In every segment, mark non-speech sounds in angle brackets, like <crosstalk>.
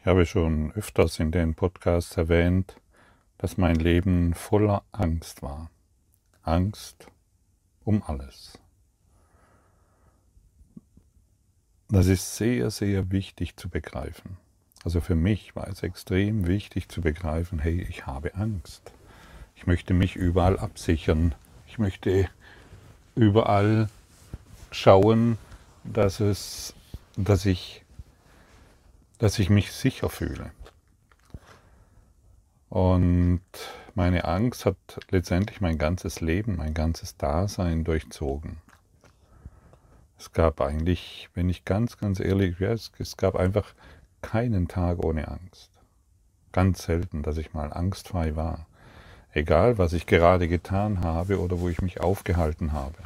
Ich habe schon öfters in den Podcasts erwähnt, dass mein Leben voller Angst war. Angst um alles. Das ist sehr, sehr wichtig zu begreifen. Also für mich war es extrem wichtig zu begreifen, hey, ich habe Angst. Ich möchte mich überall absichern. Ich möchte überall schauen, dass es, dass ich dass ich mich sicher fühle. Und meine Angst hat letztendlich mein ganzes Leben, mein ganzes Dasein durchzogen. Es gab eigentlich, wenn ich ganz, ganz ehrlich wäre, es gab einfach keinen Tag ohne Angst. Ganz selten, dass ich mal angstfrei war. Egal, was ich gerade getan habe oder wo ich mich aufgehalten habe.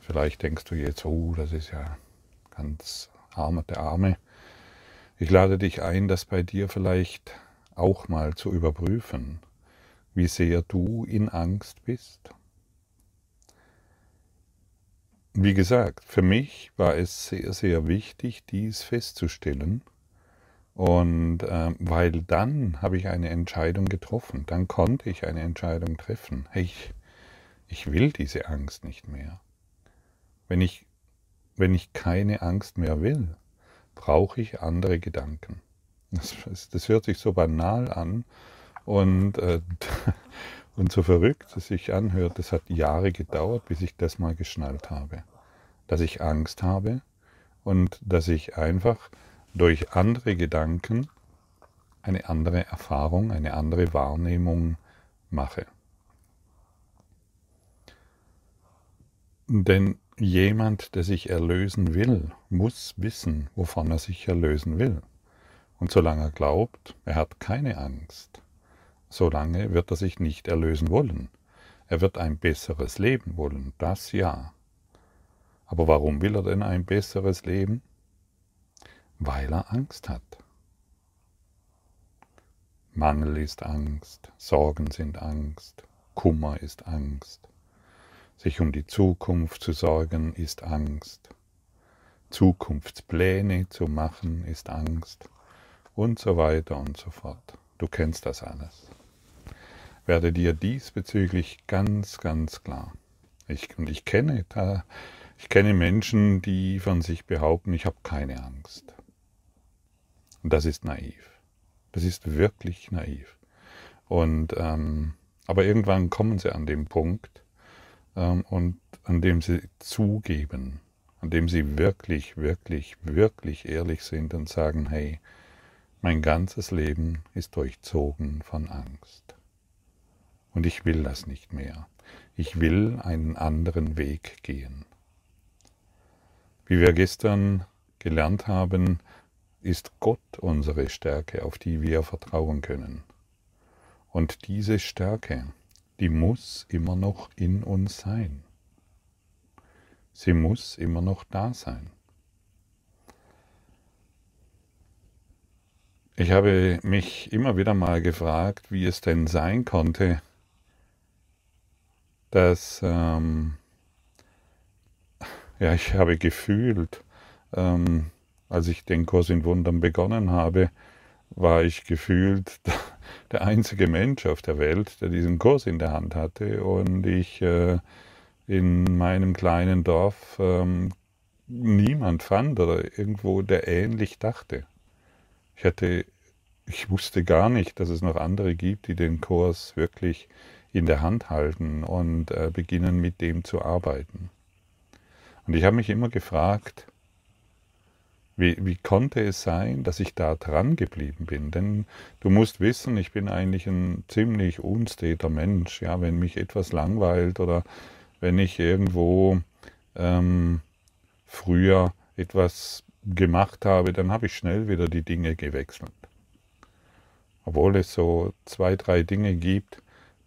Vielleicht denkst du jetzt, oh, das ist ja ganz arme der Arme. Ich lade dich ein, das bei dir vielleicht auch mal zu überprüfen, wie sehr du in Angst bist. Wie gesagt, für mich war es sehr, sehr wichtig, dies festzustellen. Und äh, weil dann habe ich eine Entscheidung getroffen, dann konnte ich eine Entscheidung treffen. Hey, ich, ich will diese Angst nicht mehr. Wenn ich, wenn ich keine Angst mehr will, brauche ich andere Gedanken. Das, das, hört sich so banal an und, äh, <laughs> und so verrückt es sich anhört. Es hat Jahre gedauert, bis ich das mal geschnallt habe. Dass ich Angst habe und dass ich einfach durch andere Gedanken eine andere Erfahrung, eine andere Wahrnehmung mache. Denn Jemand, der sich erlösen will, muss wissen, wovon er sich erlösen will. Und solange er glaubt, er hat keine Angst, solange wird er sich nicht erlösen wollen. Er wird ein besseres Leben wollen, das ja. Aber warum will er denn ein besseres Leben? Weil er Angst hat. Mangel ist Angst, Sorgen sind Angst, Kummer ist Angst. Sich um die Zukunft zu sorgen ist Angst. Zukunftspläne zu machen ist Angst. Und so weiter und so fort. Du kennst das alles. Werde dir diesbezüglich ganz, ganz klar. Ich, und ich kenne, da, ich kenne Menschen, die von sich behaupten, ich habe keine Angst. Und das ist naiv. Das ist wirklich naiv. Und ähm, aber irgendwann kommen sie an den Punkt, und an dem sie zugeben, an dem sie wirklich, wirklich, wirklich ehrlich sind und sagen, hey, mein ganzes Leben ist durchzogen von Angst. Und ich will das nicht mehr. Ich will einen anderen Weg gehen. Wie wir gestern gelernt haben, ist Gott unsere Stärke, auf die wir vertrauen können. Und diese Stärke, die muss immer noch in uns sein. Sie muss immer noch da sein. Ich habe mich immer wieder mal gefragt, wie es denn sein konnte, dass, ähm, ja, ich habe gefühlt, ähm, als ich den Kurs in Wundern begonnen habe, war ich gefühlt <laughs> der einzige Mensch auf der Welt, der diesen Kurs in der Hand hatte und ich äh, in meinem kleinen Dorf ähm, niemand fand oder irgendwo, der ähnlich dachte. Ich hatte, ich wusste gar nicht, dass es noch andere gibt, die den Kurs wirklich in der Hand halten und äh, beginnen mit dem zu arbeiten. Und ich habe mich immer gefragt, wie, wie konnte es sein, dass ich da dran geblieben bin? Denn du musst wissen, ich bin eigentlich ein ziemlich unsteter Mensch. Ja, wenn mich etwas langweilt oder wenn ich irgendwo ähm, früher etwas gemacht habe, dann habe ich schnell wieder die Dinge gewechselt. Obwohl es so zwei, drei Dinge gibt,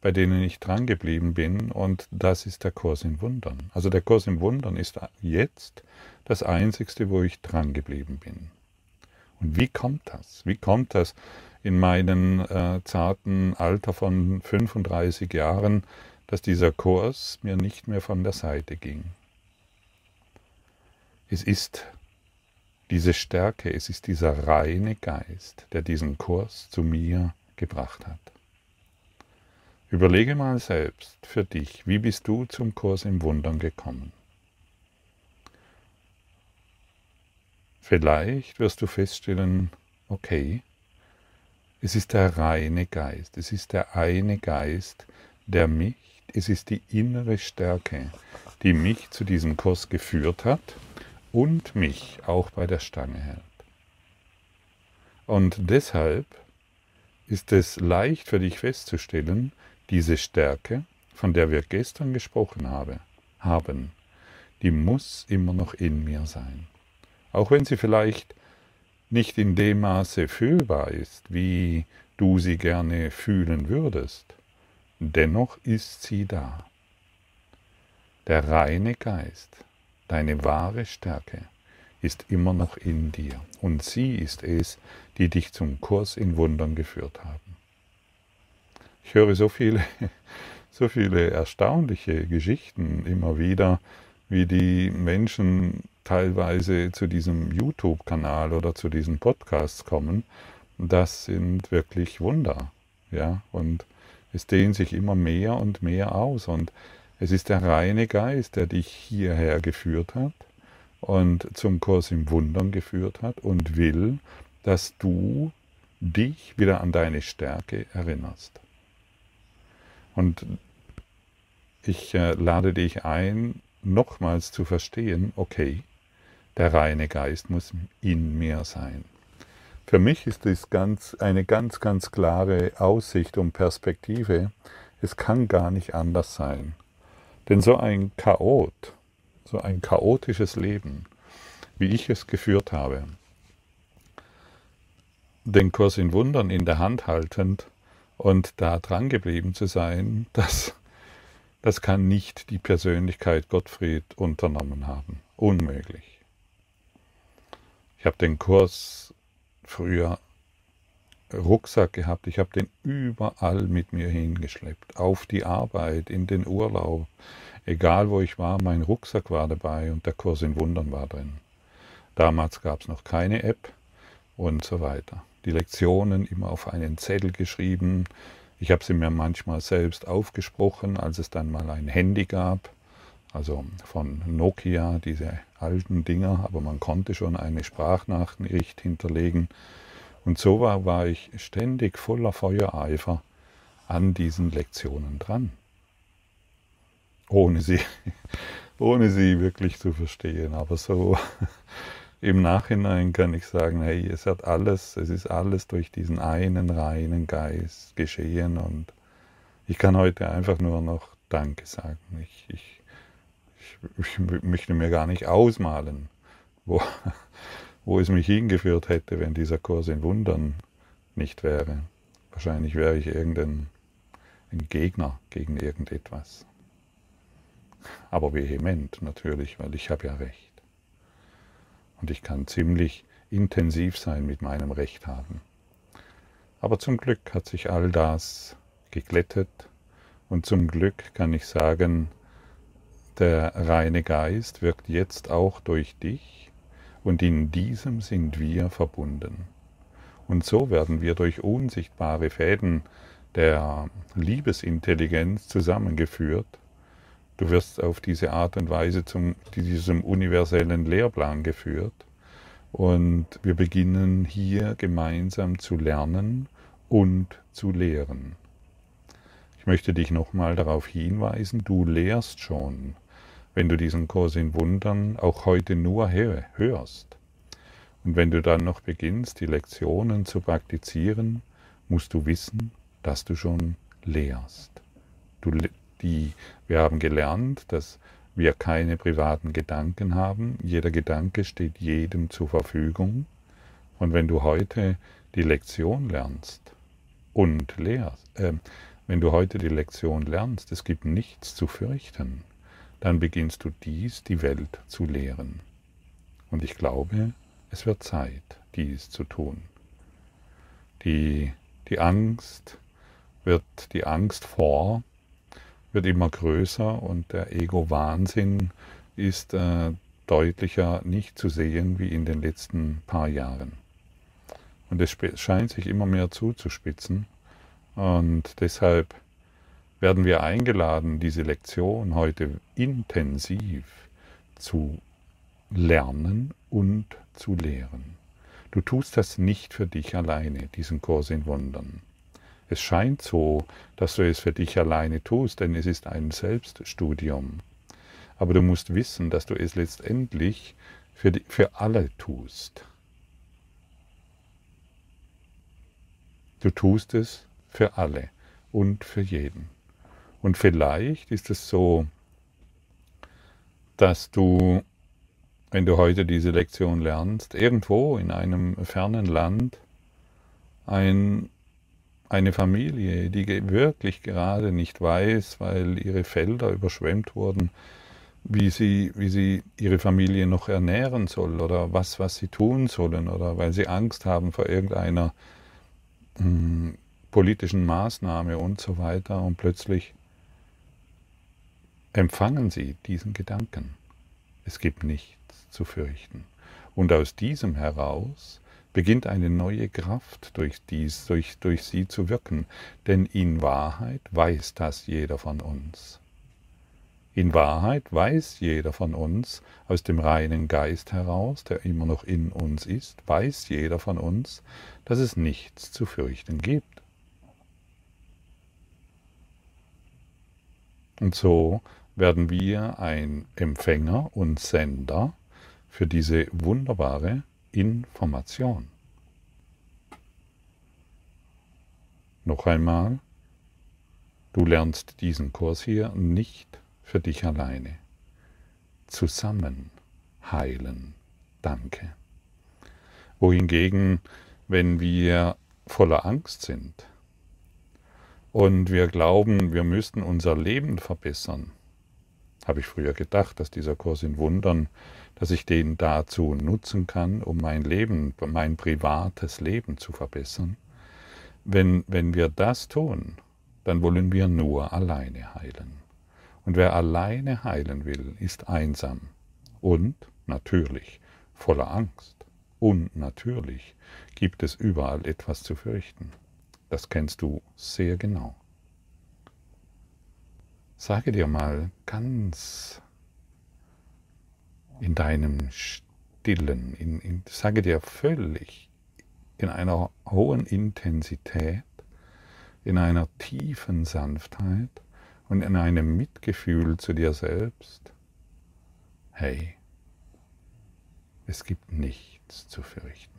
bei denen ich dran geblieben bin und das ist der Kurs in Wundern. Also der Kurs in Wundern ist jetzt das Einzigste, wo ich dran geblieben bin. Und wie kommt das? Wie kommt das in meinem äh, zarten Alter von 35 Jahren, dass dieser Kurs mir nicht mehr von der Seite ging? Es ist diese Stärke, es ist dieser reine Geist, der diesen Kurs zu mir gebracht hat. Überlege mal selbst für dich, wie bist du zum Kurs im Wundern gekommen? Vielleicht wirst du feststellen, okay, es ist der reine Geist, es ist der eine Geist, der mich, es ist die innere Stärke, die mich zu diesem Kurs geführt hat und mich auch bei der Stange hält. Und deshalb ist es leicht für dich festzustellen, diese Stärke, von der wir gestern gesprochen habe, haben, die muss immer noch in mir sein. Auch wenn sie vielleicht nicht in dem Maße fühlbar ist, wie du sie gerne fühlen würdest, dennoch ist sie da. Der reine Geist, deine wahre Stärke, ist immer noch in dir und sie ist es, die dich zum Kurs in Wundern geführt haben. Ich höre so viele, <laughs> so viele erstaunliche Geschichten immer wieder, wie die Menschen teilweise zu diesem YouTube-Kanal oder zu diesen Podcasts kommen. Das sind wirklich Wunder. Ja, und es dehnt sich immer mehr und mehr aus. Und es ist der reine Geist, der dich hierher geführt hat und zum Kurs im Wundern geführt hat und will, dass du dich wieder an deine Stärke erinnerst. Und ich äh, lade dich ein, nochmals zu verstehen, okay, der reine Geist muss in mir sein. Für mich ist das ganz, eine ganz, ganz klare Aussicht und Perspektive. Es kann gar nicht anders sein. Denn so ein Chaot, so ein chaotisches Leben, wie ich es geführt habe, den Kurs in Wundern in der Hand haltend, und da dran geblieben zu sein, <laughs> das, das kann nicht die Persönlichkeit Gottfried unternommen haben. Unmöglich. Ich habe den Kurs früher Rucksack gehabt, ich habe den überall mit mir hingeschleppt, auf die Arbeit, in den Urlaub, egal wo ich war, mein Rucksack war dabei und der Kurs in Wundern war drin. Damals gab es noch keine App und so weiter die Lektionen immer auf einen Zettel geschrieben. Ich habe sie mir manchmal selbst aufgesprochen, als es dann mal ein Handy gab, also von Nokia, diese alten Dinger, aber man konnte schon eine Sprachnachricht hinterlegen. Und so war, war ich ständig voller Feuereifer an diesen Lektionen dran. Ohne sie, <laughs> ohne sie wirklich zu verstehen, aber so im Nachhinein kann ich sagen, hey, es hat alles, es ist alles durch diesen einen reinen Geist geschehen und ich kann heute einfach nur noch Danke sagen. Ich, ich, ich, ich möchte mir gar nicht ausmalen, wo, <laughs> wo es mich hingeführt hätte, wenn dieser Kurs in Wundern nicht wäre. Wahrscheinlich wäre ich irgendein ein Gegner gegen irgendetwas. Aber vehement natürlich, weil ich habe ja recht. Und ich kann ziemlich intensiv sein mit meinem Recht haben. Aber zum Glück hat sich all das geglättet und zum Glück kann ich sagen, der reine Geist wirkt jetzt auch durch dich und in diesem sind wir verbunden. Und so werden wir durch unsichtbare Fäden der Liebesintelligenz zusammengeführt Du wirst auf diese Art und Weise zu diesem universellen Lehrplan geführt. Und wir beginnen hier gemeinsam zu lernen und zu lehren. Ich möchte dich nochmal darauf hinweisen, du lehrst schon, wenn du diesen Kurs in Wundern auch heute nur hörst. Und wenn du dann noch beginnst, die Lektionen zu praktizieren, musst du wissen, dass du schon lehrst. Du, die, wir haben gelernt, dass wir keine privaten Gedanken haben. Jeder Gedanke steht jedem zur Verfügung. Und wenn du heute die Lektion lernst und lehrst, äh, wenn du heute die Lektion lernst, es gibt nichts zu fürchten, dann beginnst du dies, die Welt, zu lehren. Und ich glaube, es wird Zeit, dies zu tun. Die, die Angst wird die Angst vor wird immer größer und der Ego-Wahnsinn ist äh, deutlicher nicht zu sehen wie in den letzten paar Jahren. Und es scheint sich immer mehr zuzuspitzen. Und deshalb werden wir eingeladen, diese Lektion heute intensiv zu lernen und zu lehren. Du tust das nicht für dich alleine, diesen Kurs in Wundern. Es scheint so, dass du es für dich alleine tust, denn es ist ein Selbststudium. Aber du musst wissen, dass du es letztendlich für, die, für alle tust. Du tust es für alle und für jeden. Und vielleicht ist es so, dass du, wenn du heute diese Lektion lernst, irgendwo in einem fernen Land ein eine Familie, die wirklich gerade nicht weiß, weil ihre Felder überschwemmt wurden, wie sie, wie sie ihre Familie noch ernähren soll oder was, was sie tun sollen oder weil sie Angst haben vor irgendeiner mh, hm, politischen Maßnahme und so weiter und plötzlich empfangen sie diesen Gedanken. Es gibt nichts zu fürchten. Und aus diesem heraus beginnt eine neue Kraft durch, dies, durch, durch sie zu wirken. Denn in Wahrheit weiß das jeder von uns. In Wahrheit weiß jeder von uns aus dem reinen Geist heraus, der immer noch in uns ist, weiß jeder von uns, dass es nichts zu fürchten gibt. Und so werden wir ein Empfänger und Sender für diese wunderbare Information. Noch einmal, du lernst diesen Kurs hier nicht für dich alleine. Zusammen heilen. Danke. Wohingegen, wenn wir voller Angst sind und wir glauben, wir müssten unser Leben verbessern, habe ich früher gedacht, dass dieser Kurs in Wundern dass ich den dazu nutzen kann, um mein Leben, mein privates Leben zu verbessern. Wenn, wenn wir das tun, dann wollen wir nur alleine heilen. Und wer alleine heilen will, ist einsam und natürlich voller Angst. Und natürlich gibt es überall etwas zu fürchten. Das kennst du sehr genau. Sage dir mal ganz in deinem Stillen, in, in, sage dir völlig in einer hohen Intensität, in einer tiefen Sanftheit und in einem Mitgefühl zu dir selbst, hey, es gibt nichts zu fürchten.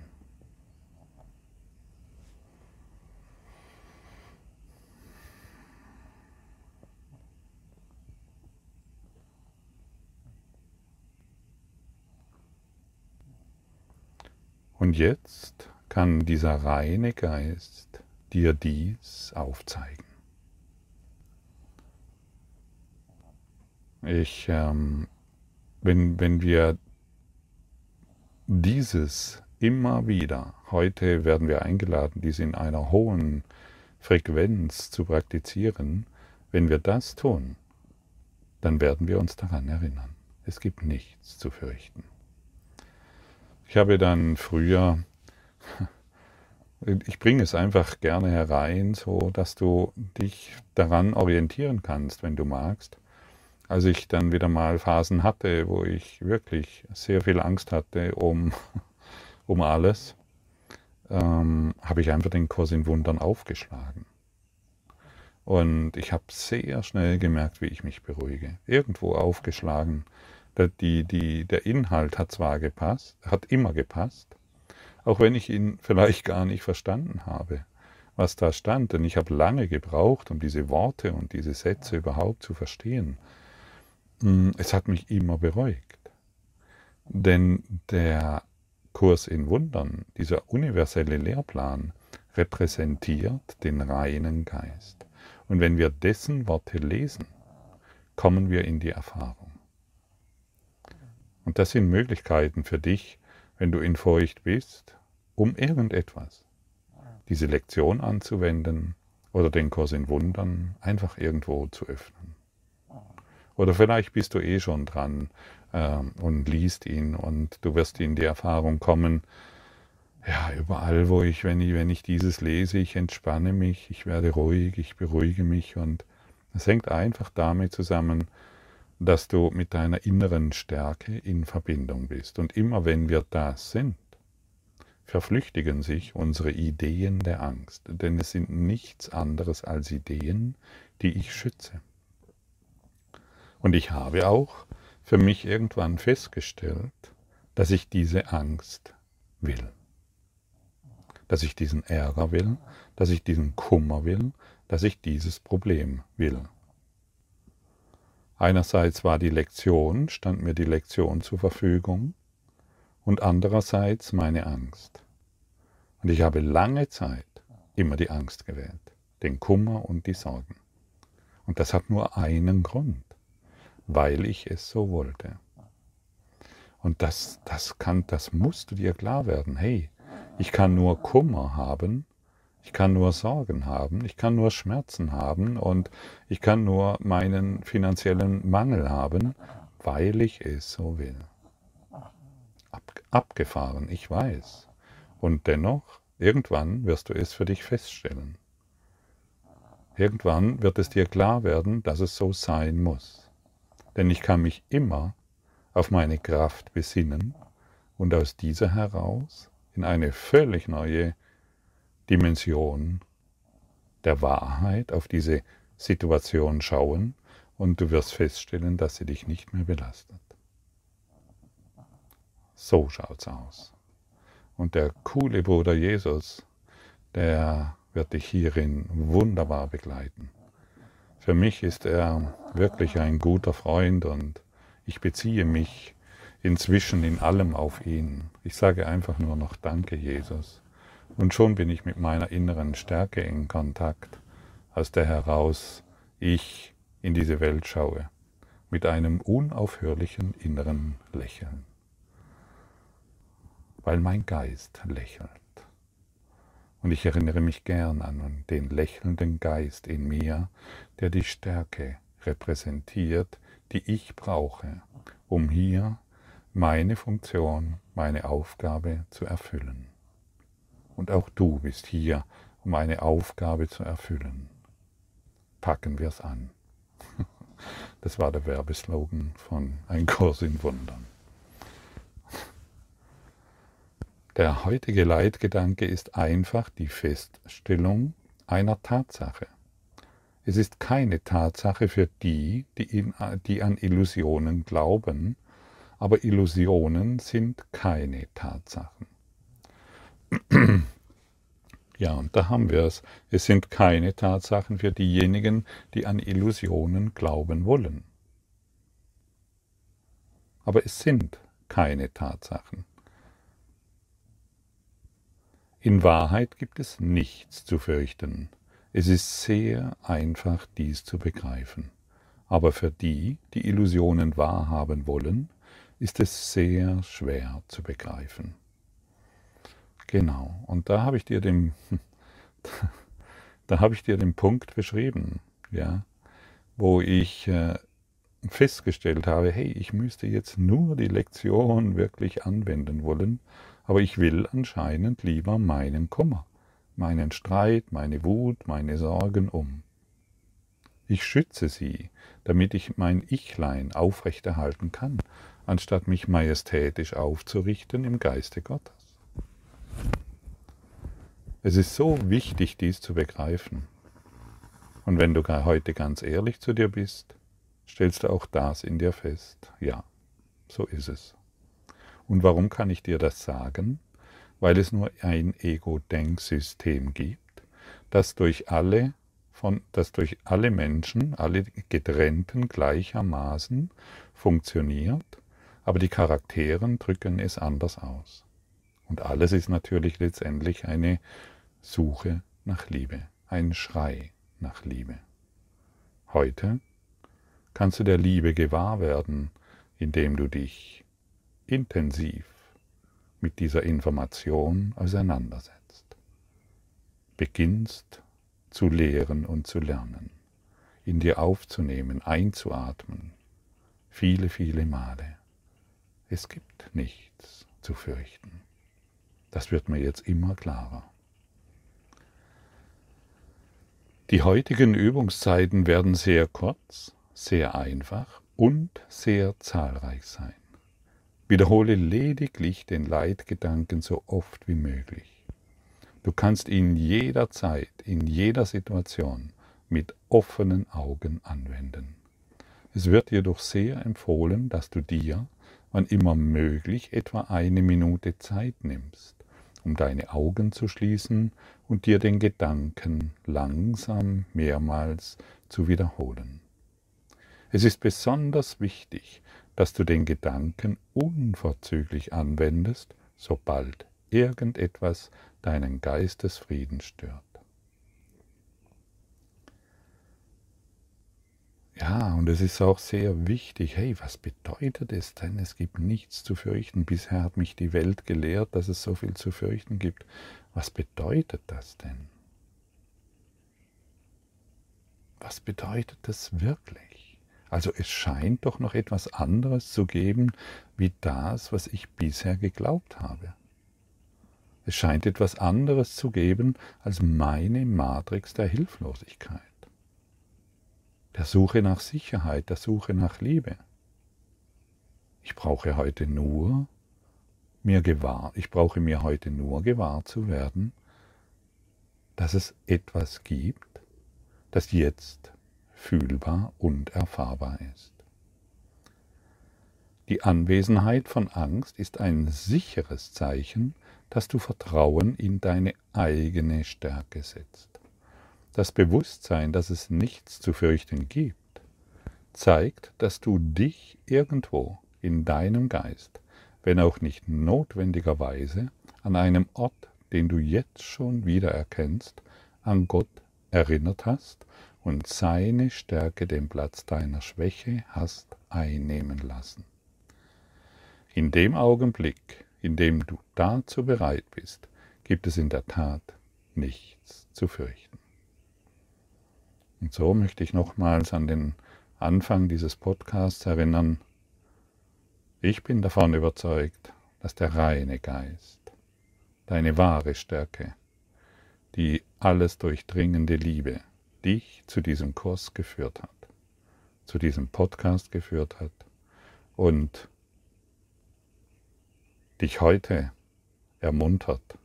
Und jetzt kann dieser reine Geist dir dies aufzeigen. Ich, ähm, wenn, wenn wir dieses immer wieder, heute werden wir eingeladen, dies in einer hohen Frequenz zu praktizieren, wenn wir das tun, dann werden wir uns daran erinnern. Es gibt nichts zu fürchten. Ich habe dann früher, <laughs> ich bringe es einfach gerne herein, so dass du dich daran orientieren kannst, wenn du magst. Als ich dann wieder mal Phasen hatte, wo ich wirklich sehr viel Angst hatte um, <laughs> um alles, ähm, habe ich einfach den Kurs in Wundern aufgeschlagen. Und ich habe sehr schnell gemerkt, wie ich mich beruhige. Irgendwo aufgeschlagen die, die, der Inhalt hat zwar gepasst, hat immer gepasst, auch wenn ich ihn <laughs> vielleicht gar nicht verstanden habe, was da stand. Denn ich habe lange gebraucht, um diese Worte und diese Sätze überhaupt zu verstehen. Hm, es hat mich immer beruhigt. Denn der Kurs in Wundern, dieser universelle Lehrplan, repräsentiert den reinen Geist. Und wenn wir dessen Worte lesen, kommen wir in die Erfahrung. Und das sind Möglichkeiten für dich, wenn du in Furcht bist, um irgendetwas, diese Lektion anzuwenden oder den Kurs in Wundern einfach irgendwo zu öffnen. Oder vielleicht bist du eh schon dran äh, und liest ihn und du wirst in die Erfahrung kommen, ja, überall, wo ich, wenn ich, wenn ich dieses lese, ich entspanne mich, ich werde ruhig, ich beruhige mich und es hängt einfach damit zusammen, dass du mit deiner inneren Stärke in Verbindung bist. Und immer wenn wir das sind, verflüchtigen sich unsere Ideen der Angst, denn es sind nichts anderes als Ideen, die ich schütze. Und ich habe auch für mich irgendwann festgestellt, dass ich diese Angst will. Dass ich diesen Ärger will, dass ich diesen Kummer will, dass ich dieses Problem will. Einerseits war die Lektion, stand mir die Lektion zur Verfügung, und andererseits meine Angst. Und ich habe lange Zeit immer die Angst gewählt, den Kummer und die Sorgen. Und das hat nur einen Grund, weil ich es so wollte. Und das, das kann, das musst du dir klar werden. Hey, ich kann nur Kummer haben, ich kann nur Sorgen haben, ich kann nur Schmerzen haben und ich kann nur meinen finanziellen Mangel haben, weil ich es so will. Ab, abgefahren, ich weiß. Und dennoch, irgendwann wirst du es für dich feststellen. Irgendwann wird es dir klar werden, dass es so sein muss. Denn ich kann mich immer auf meine Kraft besinnen und aus dieser heraus in eine völlig neue Dimension der Wahrheit auf diese Situation schauen und du wirst feststellen, dass sie dich nicht mehr belastet. So schaut's aus. Und der coole Bruder Jesus, der wird dich hierin wunderbar begleiten. Für mich ist er wirklich ein guter Freund und ich beziehe mich inzwischen in allem auf ihn. Ich sage einfach nur noch Danke, Jesus. Und schon bin ich mit meiner inneren Stärke in Kontakt, aus der heraus ich in diese Welt schaue, mit einem unaufhörlichen inneren Lächeln. Weil mein Geist lächelt. Und ich erinnere mich gern an den lächelnden Geist in mir, der die Stärke repräsentiert, die ich brauche, um hier meine Funktion, meine Aufgabe zu erfüllen. Und auch du bist hier, um eine Aufgabe zu erfüllen. Packen wir es an. <laughs> Das war der Werbeslogan von Ein Kurs in Wundern. Der heutige Leitgedanke ist einfach die Feststellung einer Tatsache. Es ist keine Tatsache für die, die, in, die an Illusionen glauben, aber Illusionen sind keine Tatsachen. <clears throat> Ja, und da haben wir es. Es sind keine Tatsachen für diejenigen, die an Illusionen glauben wollen. Aber es sind keine Tatsachen. In Wahrheit gibt es nichts zu fürchten. Es ist sehr einfach, dies zu begreifen. Aber für die, die Illusionen wahrhaben wollen, ist es sehr schwer zu begreifen. Genau. Und da habe ich dir den, <laughs> da habe ich dir den Punkt beschrieben, ja, wo ich äh, festgestellt habe, hey, ich müsste jetzt nur die Lektion wirklich anwenden wollen, aber ich will anscheinend lieber meinen Kummer, meinen Streit, meine Wut, meine Sorgen um. Ich schütze sie, damit ich mein Ichlein aufrechterhalten kann, anstatt mich majestätisch aufzurichten im Geiste Gottes. Es ist so wichtig, dies zu begreifen. Und wenn du heute ganz ehrlich zu dir bist, stellst du auch das in dir fest. Ja, so ist es. Und warum kann ich dir das sagen? Weil es nur ein Ego-Denksystem gibt, das durch alle von, das durch alle Menschen, alle Getrennten gleichermaßen funktioniert, aber die Charakteren drücken es anders aus. Und alles ist natürlich letztendlich eine Suche nach Liebe, ein Schrei nach Liebe. Heute kannst du der Liebe gewahr werden, indem du dich intensiv mit dieser Information auseinandersetzt. Beginnst zu lehren und zu lernen, in dir aufzunehmen, einzuatmen, viele, viele Male. Es gibt nichts zu fürchten. Das wird mir jetzt immer klarer. Die heutigen Übungszeiten werden sehr kurz, sehr einfach und sehr zahlreich sein. Wiederhole lediglich den Leitgedanken so oft wie möglich. Du kannst ihn jederzeit, in jeder Situation mit offenen Augen anwenden. Es wird jedoch sehr empfohlen, dass du dir, wann immer möglich, etwa eine Minute Zeit nimmst, um deine Augen zu schließen und dir den Gedanken langsam mehrmals zu wiederholen. Es ist besonders wichtig, dass du den Gedanken unverzüglich anwendest, sobald irgendetwas deinen Geistesfrieden stört. Ja, und es ist auch sehr wichtig, hey, was bedeutet es denn? Es gibt nichts zu fürchten. Bisher hat mich die Welt gelehrt, dass es so viel zu fürchten gibt. Was bedeutet das denn? Was bedeutet das wirklich? Also es scheint doch noch etwas anderes zu geben, wie das, was ich bisher geglaubt habe. Es scheint etwas anderes zu geben als meine Matrix der Hilflosigkeit der Suche nach Sicherheit, der Suche nach Liebe. Ich brauche heute nur mir gewahr, ich brauche mir heute nur gewahr zu werden, dass es etwas gibt, das jetzt fühlbar und erfahrbar ist. Die Anwesenheit von Angst ist ein sicheres Zeichen, dass du Vertrauen in deine eigene Stärke setzt. Das Bewusstsein, dass es nichts zu fürchten gibt, zeigt, dass du dich irgendwo in deinem Geist, wenn auch nicht notwendigerweise, an einem Ort, den du jetzt schon wieder erkennst, an Gott erinnert hast und seine Stärke den Platz deiner Schwäche hast einnehmen lassen. In dem Augenblick, in dem du dazu bereit bist, gibt es in der Tat nichts zu fürchten. Und so möchte ich nochmals an den Anfang dieses Podcasts erinnern. Ich bin davon überzeugt, dass der reine Geist, deine wahre Stärke, die alles durchdringende Liebe dich zu diesem Kurs geführt hat, zu diesem Podcast geführt hat und dich heute ermuntert,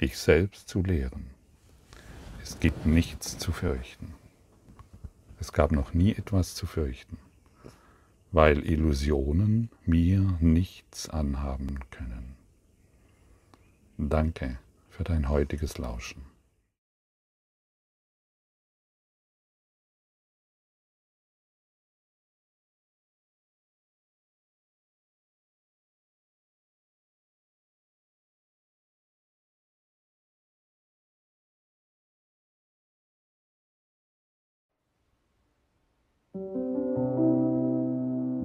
dich selbst zu lehren. Es gibt nichts zu fürchten. Es gab noch nie etwas zu fürchten, weil Illusionen mir nichts anhaben können. Danke für dein heutiges Lauschen.